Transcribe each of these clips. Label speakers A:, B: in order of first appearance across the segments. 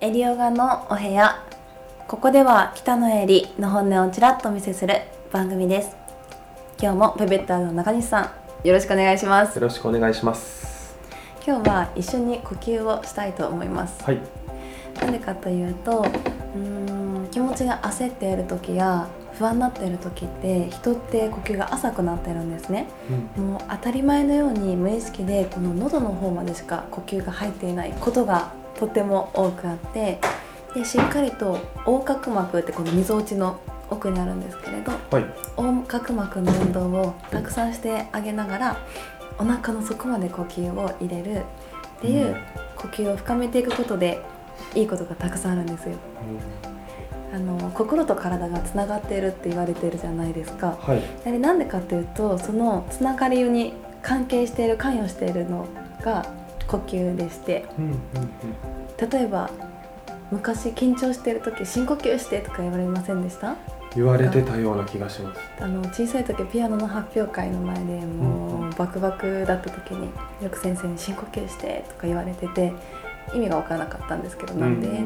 A: エリオガのお部屋。ここでは北野エリの本音をちらっとお見せする番組です。今日もペペッターの中西さんよろしくお願いします。
B: よろしくお願いします。
A: 今日は一緒に呼吸をしたいと思います。
B: はい。
A: なんでかというとうーん気持ちが焦っている時や不安になっている時って人って呼吸が浅くなってるんですね。
B: うん。
A: もう当たり前のように無意識でこの喉の方までしか呼吸が入っていないことがとても多くあってでしっかりと横隔膜ってこの溝落ちの奥にあるんですけれど
B: はい
A: 横隔膜の運動をたくさんしてあげながらお腹の底まで呼吸を入れるっていう呼吸を深めていくことでいいことがたくさんあるんですよ。あの心と体がつながっているって言われているじゃないですか。
B: はい
A: あれなんでかっていうとそのつながりに関係している関与しているのが呼吸でして。
B: うんうんうん。
A: 例えば昔緊張している時深呼吸してとか言われませんでした？
B: 言われてたような気がします。
A: あの小さい時ピアノの発表会の前でもうバクバクだった時によく先生に深呼吸してとか言われてて意味が分からなかったんですけどなんで？って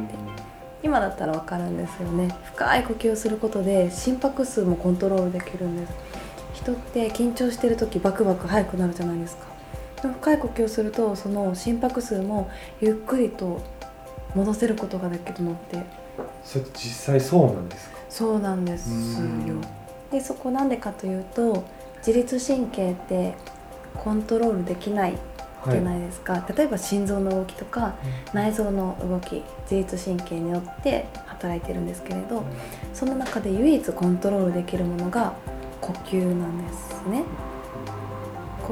A: 今だったら分かるんですよね。深い呼吸をすることで心拍数もコントロールできるんです。人って緊張してる時バクバク速くなるじゃないですか深い呼吸をするとその心拍数もゆっくりと戻せることができるのって。
B: それ実際そうなんですか？
A: そうなんですよ。
B: うん。
A: でそこなんでかというと自律神経ってコントロールできないじゃないですか、例えば心臓の動きとか内臓の動き自律神経によって働いてるんですけれどその中で唯一コントロールできるものが呼吸なんですね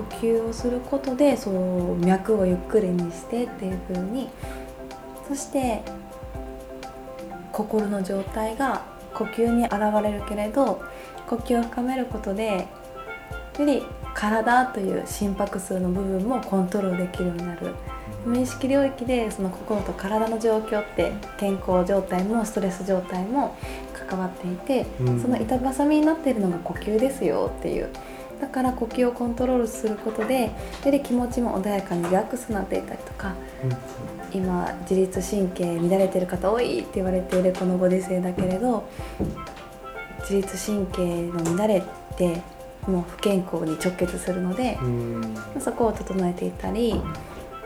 A: 呼吸をすることでそう脈をゆっくりにしてっていう風にそして心の状態が呼吸に現れるけれど呼吸を深めることでより体という心拍数の部分もコントロールできるようになる。無意識領域でその心と体の状況って健康状態もストレス状態も関わっていて、
B: うん。
A: その板挟みになっているのが呼吸ですよっていうだから呼吸をコントロールすることでより気持ちも穏やかにリラックスになっていたりとか今自律神経乱れてる方多いって言われているこのご時世だけれど自律神経の乱れってもう不健康に直結するので
B: うん。うん
A: そこを整えていたり、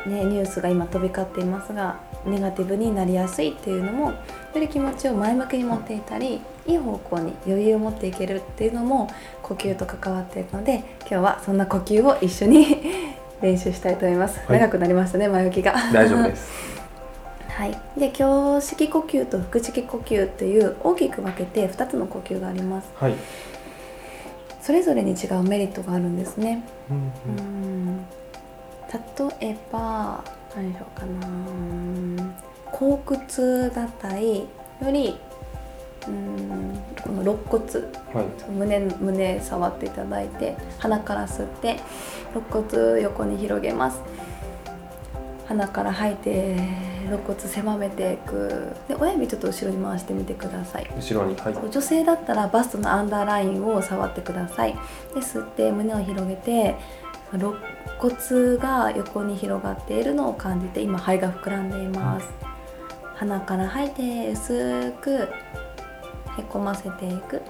A: ね、ニュースが今飛び交っていますがネガティブになりやすいっていうのもより気持ちを前向きに持っていたりいい方向に余裕を持っていけるっていうのも呼吸と関わっているので今日はそんな呼吸を一緒に 練習したいと思います、
B: はい。
A: 長くなりましたね前置きが。
B: 大丈夫です。
A: はい、で胸式呼吸と腹式呼吸っていう大きく分けて2つの呼吸があります。
B: はい。
A: それぞれに違うメリットがあるんですね。
B: うん
A: うーん例えば何でしょうかな。後屈だったりよりうーんこの肋骨
B: はい。
A: 胸胸触っていただいて鼻から吸って肋骨横に広げます。鼻から吐いて肋骨狭めていく。で親指ちょっと後ろに回してみてください。
B: 後ろにはい。
A: 女性だったらバストのアンダーラインを触ってください。で吸って胸を広げて肋骨が横に広がっているのを感じて今肺が膨らんでいます。鼻から吐いて薄くへこませていく。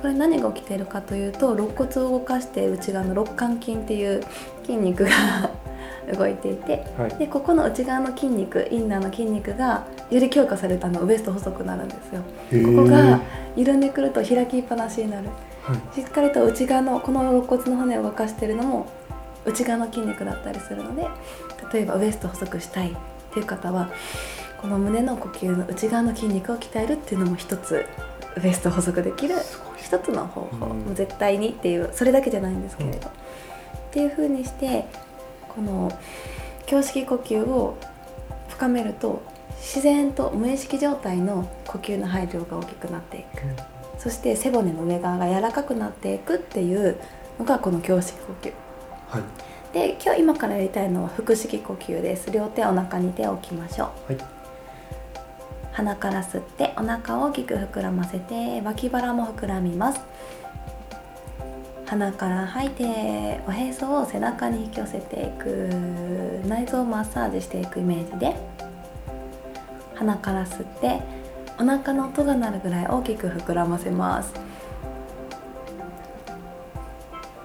A: これ何が起きているかというと肋骨を動かして内側の肋間筋っていう筋肉が 動いていて
B: はい。
A: でここの内側の筋肉インナーの筋肉がより強化されたのウエスト細くなるんですよ。
B: へ
A: ここが
B: ー
A: 緩んでくると開きっぱなしになる。
B: はい
A: しっかりと内側のこの肋骨の骨を動かしているのも内側の筋肉だったりするので例えばウエスト細くしたいっていう方はこの胸の呼吸の内側の筋肉を鍛えるっていうのも一つウエスト細くできる一つの方法、
B: うん。
A: もう絶対にっていうそれだけじゃないんですけれど、っていう風にしてこの胸式呼吸を深めると自然と無意識状態の呼吸の配量が大きくなっていくそして背骨の上側が柔らかくなっていくっていうのがこの胸式呼吸。
B: はい。
A: で今日今からやりたいのは腹式呼吸です。両手お腹に手を置きましょう。
B: はい。
A: 鼻から吸ってお腹を大きく膨らませて脇腹も膨らみます。鼻から吐いておへそを背中に引き寄せていく。内臓をマッサージしていくイメージで。鼻から吸ってお腹の音が鳴るぐらい大きく膨らませます。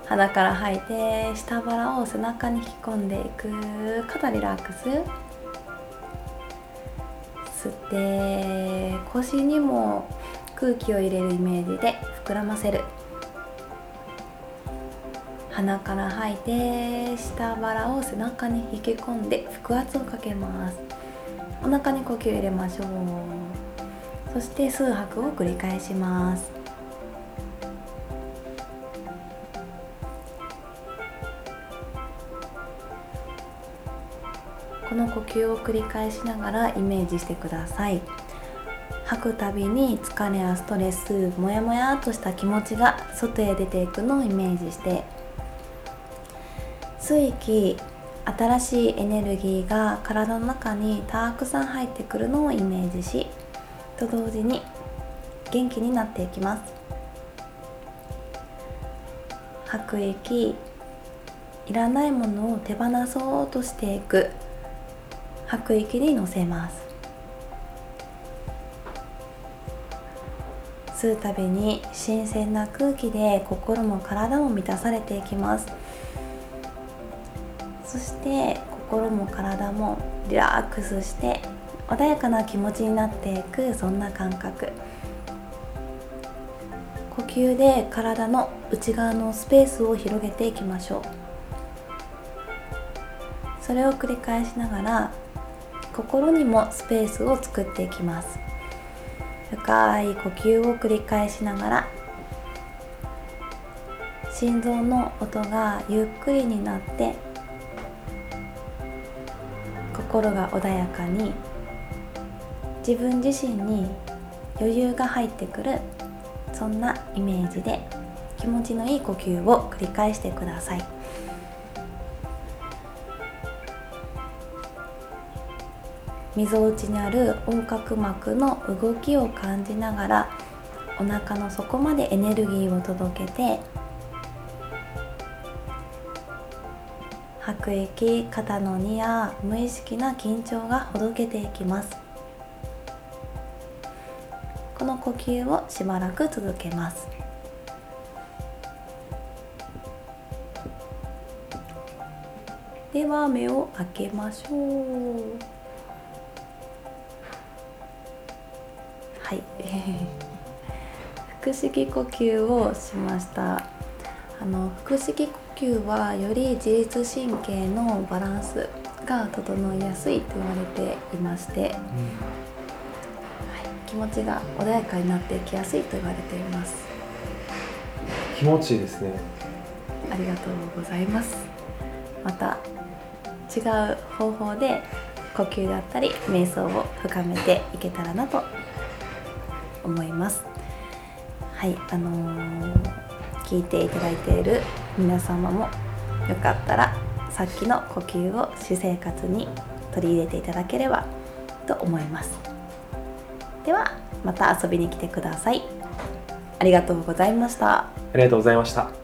A: 鼻から吐いて下腹を背中に引き込んでいく肩リラックス吸って腰にも空気を入れるイメージで膨らませる。鼻から吐いて下腹を背中に引き込んで腹圧をかけます。お腹に呼吸入れましょう。そして数拍を繰り返します。この呼吸を繰り返しながらイメージしてください。吐くたびに疲れやストレスモヤモヤとした気持ちが外へ出ていくのをイメージして。吸う息新しいエネルギーが体の中にたくさん入ってくるのをイメージしと同時に元気になっていきます。吐く息いらないものを手放そうとしていく。吐く息に乗せます。吸うたびに新鮮な空気で心も体も満たされていきます。そして心も体もリラックスして穏やかな気持ちになっていくそんな感覚。呼吸で体の内側のスペースを広げていきましょう。それを繰り返しながら心にもスペースを作っていきます。深い呼吸を繰り返しながら心臓の音がゆっくりになって心が穏やかに自分自身に余裕が入ってくるそんなイメージで気持ちのいい呼吸を繰り返してください。みぞおちにある横隔膜の動きを感じながらお腹の底までエネルギーを届けて吐く息肩の荷や無意識な緊張がほどけていきます。この呼吸をしばらく続けます。では目を開けましょう。はい。腹式呼吸をしました。あの腹式呼吸はより自律神経のバランスが整いやすいと言われていまして、はい、気持ちが穏やかになっていきやすいと言われています。
B: 気持ちいいですね。
A: ありがとうございます。また違う方法で呼吸だったり瞑想を深めていけたらなと思います。はいあのー、聞いていただいている皆様もよかったらさっきの呼吸を私生活に取り入れていただければと思いますではまた遊びに来てください。ありがとうございました。あ
B: りがとうございました。